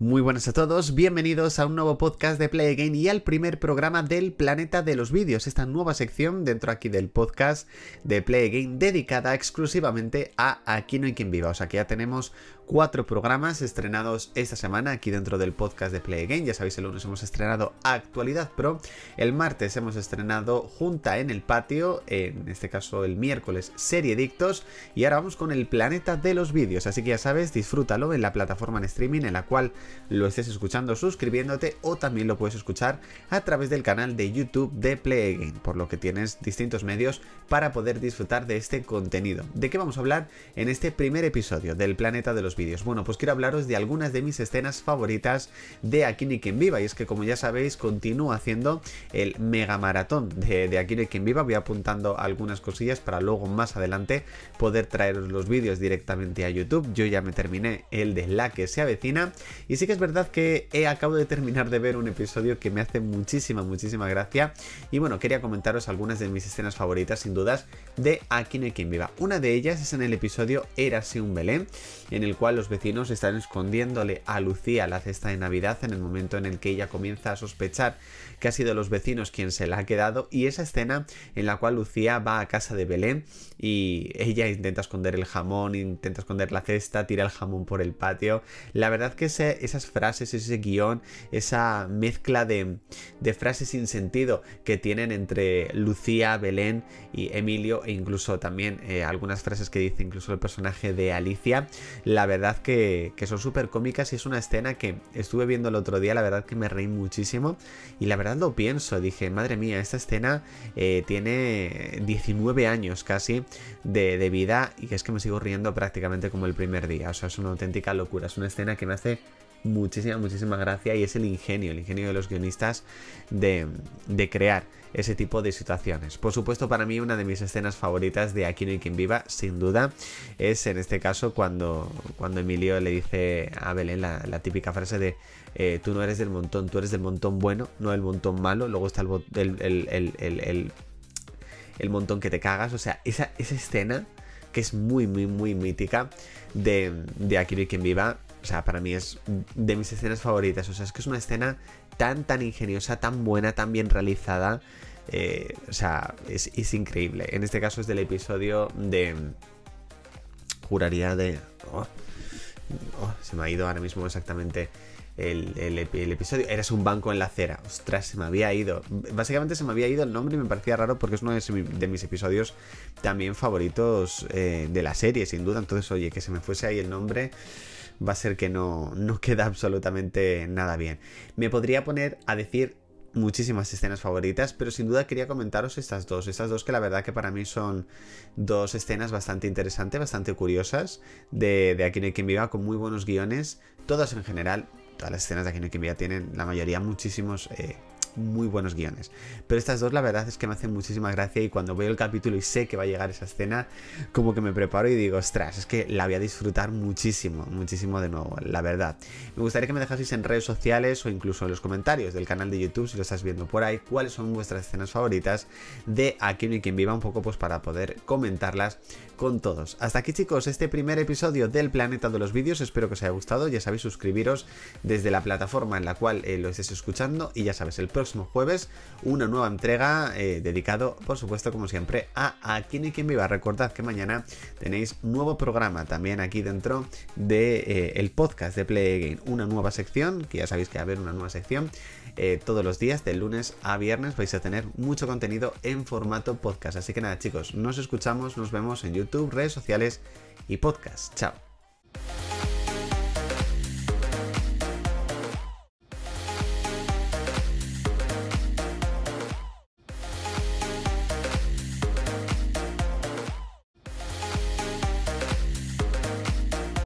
Muy buenas a todos, bienvenidos a un nuevo podcast de Play Again y al primer programa del Planeta de los Vídeos, esta nueva sección dentro aquí del podcast de Play Again dedicada exclusivamente a Aquí no hay quien viva. O sea que ya tenemos cuatro programas estrenados esta semana aquí dentro del podcast de Play Again. Ya sabéis, el lunes hemos estrenado Actualidad Pro, el martes hemos estrenado Junta en el Patio, en este caso el miércoles Serie Dictos y ahora vamos con el Planeta de los Vídeos. Así que ya sabes, disfrútalo en la plataforma en streaming en la cual lo estés escuchando suscribiéndote o también lo puedes escuchar a través del canal de YouTube de Play Again, por lo que tienes distintos medios para poder disfrutar de este contenido. ¿De qué vamos a hablar en este primer episodio del Planeta de los Vídeos? Bueno, pues quiero hablaros de algunas de mis escenas favoritas de Aquí ni quien viva y es que como ya sabéis continúo haciendo el mega maratón de, de Aquí ni quien viva, voy apuntando algunas cosillas para luego más adelante poder traeros los vídeos directamente a YouTube. Yo ya me terminé el de la que se avecina y sí que es verdad que he acabo de terminar de ver un episodio que me hace muchísima, muchísima gracia. Y bueno, quería comentaros algunas de mis escenas favoritas, sin dudas, de Aquí no hay quien viva. Una de ellas es en el episodio Érase un Belén, en el cual los vecinos están escondiéndole a Lucía la cesta de Navidad en el momento en el que ella comienza a sospechar que ha sido los vecinos quien se la ha quedado. Y esa escena en la cual Lucía va a casa de Belén y ella intenta esconder el jamón, intenta esconder la cesta, tira el jamón por el patio. La verdad que esas frases, ese guion, esa mezcla de, frases sin sentido que tienen entre Lucía, Belén y Emilio e incluso también eh, algunas frases que dice incluso el personaje de Alicia, la verdad que, son súper cómicas y es una escena que estuve viendo el otro día, la verdad que me reí muchísimo y la verdad lo pienso, dije, madre mía, esta escena eh, tiene 19 años casi de, de vida y es que me sigo riendo prácticamente como el primer día, o sea, es una auténtica locura, es una escena que me hace muchísima, muchísima gracia y es el ingenio, el ingenio de los guionistas de, de, crear ese tipo de situaciones. Por supuesto, para mí una de mis escenas favoritas de Aquí no hay quien viva, sin duda, es en este caso cuando, cuando Emilio le dice a Belén la, típica frase de eh, tú no eres del montón, tú eres del montón bueno, no el montón malo, luego está el, el, el, montón que te cagas, o sea, esa, esa escena que es muy, muy, muy mítica de, de Aquí no quien viva, o sea, para mí es de mis escenas favoritas. O sea, es que es una escena tan, tan ingeniosa, tan buena, tan bien realizada. Eh, o sea, es, increíble. En este caso es del episodio de... Juraría de... Oh, oh, se me ha ido ahora mismo exactamente el, episodio. Eres un banco en la acera. Ostras, se me había ido. Básicamente se me había ido el nombre y me parecía raro porque es uno de, mis episodios también favoritos eh, de la serie, sin duda. Entonces, oye, que se me fuese ahí el nombre va a ser que no, no queda absolutamente nada bien. Me podría poner a decir muchísimas escenas favoritas, pero sin duda quería comentaros estas dos, estas dos que la verdad que para mí son dos escenas bastante interesantes, bastante curiosas, de, de Aquí no hay quien viva, con muy buenos guiones, todas en general, todas las escenas de Aquí no hay quien viva tienen la mayoría muchísimos eh, muy buenos guiones. Pero estas dos la verdad es que me hacen muchísima gracia y cuando veo el capítulo y sé que va a llegar esa escena, como que me preparo y digo, ostras, es que la voy a disfrutar muchísimo, muchísimo de nuevo, la verdad. Me gustaría que me dejaseis en redes sociales o incluso en los comentarios del canal de YouTube, si lo estás viendo por ahí, cuáles son vuestras escenas favoritas de Aquí hay quien viva, un poco pues para poder comentarlas con todos. Hasta aquí chicos, este primer episodio del Planeta de los Vídeos, espero que os haya gustado, ya sabéis suscribiros desde la plataforma en la cual eh, lo estéis escuchando y ya sabes, el próximo jueves una nueva entrega eh, dedicado, por supuesto, como siempre, a Aquí ni quien viva. Recordad que mañana tenéis nuevo programa también aquí dentro de, eh, podcast de Play Again, una nueva sección, que ya sabéis que va a haber una nueva sección todos los días, de lunes a viernes, vais a tener mucho contenido en formato podcast. Así que nada, chicos, nos escuchamos, nos vemos en YouTube, redes sociales y podcast. Chao.